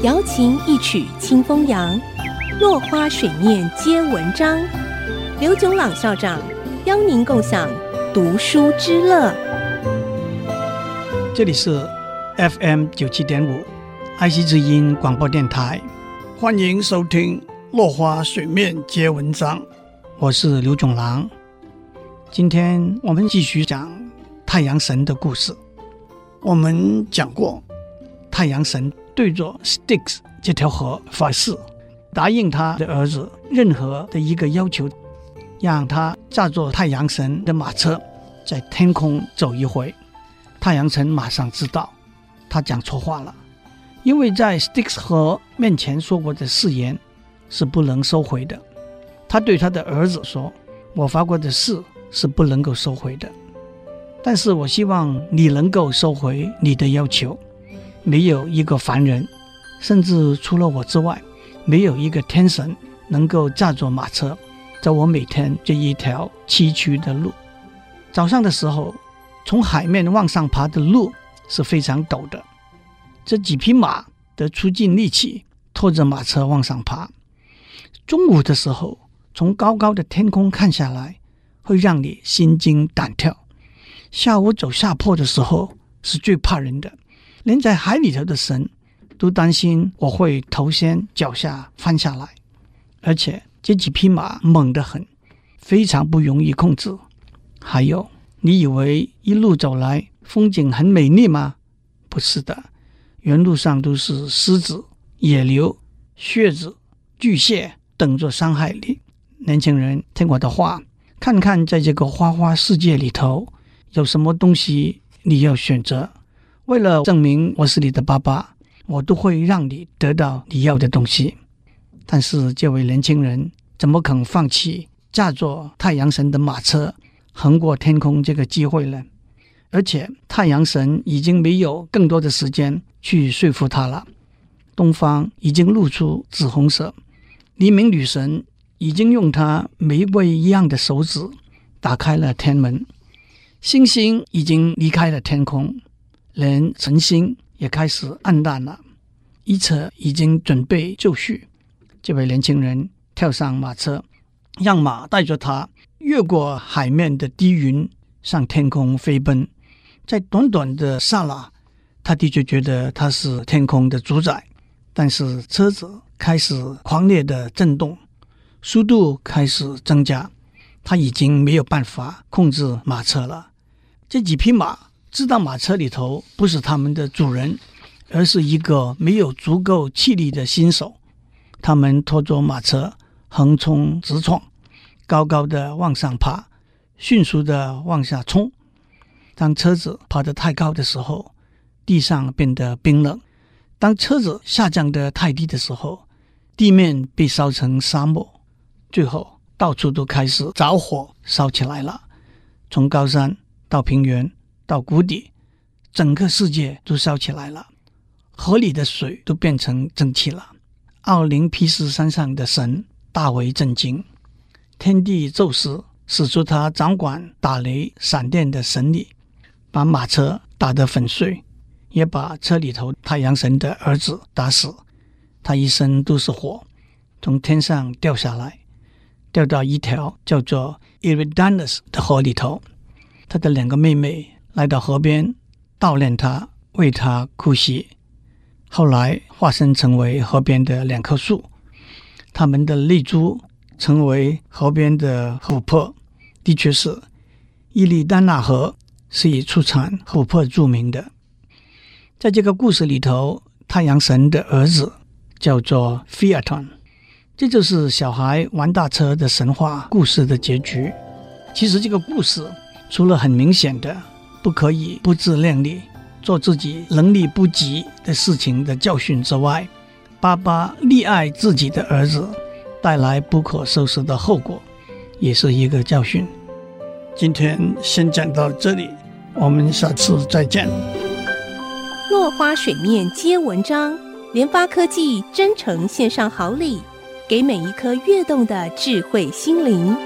瑶琴一曲清风扬，落花水面皆文章。刘炯朗校长邀您共享读书之乐。这里是 FM 九七点五，爱惜之音广播电台，欢迎收听《落花水面皆文章》，我是刘炯朗。今天我们继续讲太阳神的故事。我们讲过，太阳神对着 Styx 这条河发誓，答应他的儿子任何的一个要求，让他驾着太阳神的马车在天空走一回。太阳神马上知道他讲错话了，因为在 Styx 河面前说过的誓言是不能收回的。他对他的儿子说：“我发过的誓。”是不能够收回的，但是我希望你能够收回你的要求。没有一个凡人，甚至除了我之外，没有一个天神能够驾着马车，走我每天这一条崎岖的路。早上的时候，从海面往上爬的路是非常陡的，这几匹马得出尽力气拖着马车往上爬。中午的时候，从高高的天空看下来。会让你心惊胆跳。下午走下坡的时候是最怕人的，连在海里头的神都担心我会头先脚下翻下来。而且这几匹马猛得很，非常不容易控制。还有，你以为一路走来风景很美丽吗？不是的，原路上都是狮子、野牛、靴子、巨蟹等着伤害你。年轻人，听我的话。看看，在这个花花世界里头，有什么东西你要选择？为了证明我是你的爸爸，我都会让你得到你要的东西。但是这位年轻人怎么肯放弃驾着太阳神的马车横过天空这个机会呢？而且太阳神已经没有更多的时间去说服他了。东方已经露出紫红色，黎明女神。已经用她玫瑰一样的手指打开了天门，星星已经离开了天空，连晨星也开始暗淡了，一切已经准备就绪。这位年轻人跳上马车，让马带着他越过海面的低云，向天空飞奔。在短短的刹那，他的确觉得他是天空的主宰，但是车子开始狂烈的震动。速度开始增加，他已经没有办法控制马车了。这几匹马知道马车里头不是他们的主人，而是一个没有足够气力的新手。他们拖着马车横冲直撞，高高的往上爬，迅速的往下冲。当车子爬得太高的时候，地上变得冰冷；当车子下降得太低的时候，地面被烧成沙漠。最后，到处都开始着火，烧起来了。从高山到平原到谷底，整个世界都烧起来了。河里的水都变成蒸汽了。奥林匹斯山上的神大为震惊，天帝宙斯使出他掌管打雷闪电的神力，把马车打得粉碎，也把车里头太阳神的儿子打死。他一身都是火，从天上掉下来。掉到一条叫做 Eridanus 的河里头，他的两个妹妹来到河边悼念他，为他哭泣。后来化身成为河边的两棵树，他们的泪珠成为河边的琥珀。的确是，伊利丹纳河是以出产琥珀著名的。在这个故事里头，太阳神的儿子叫做菲亚顿。这就是小孩玩大车的神话故事的结局。其实这个故事除了很明显的不可以不自量力，做自己能力不及的事情的教训之外，爸爸溺爱自己的儿子带来不可收拾的后果，也是一个教训。今天先讲到这里，我们下次再见。落花水面皆文章，联发科技真诚献上好礼。给每一颗跃动的智慧心灵。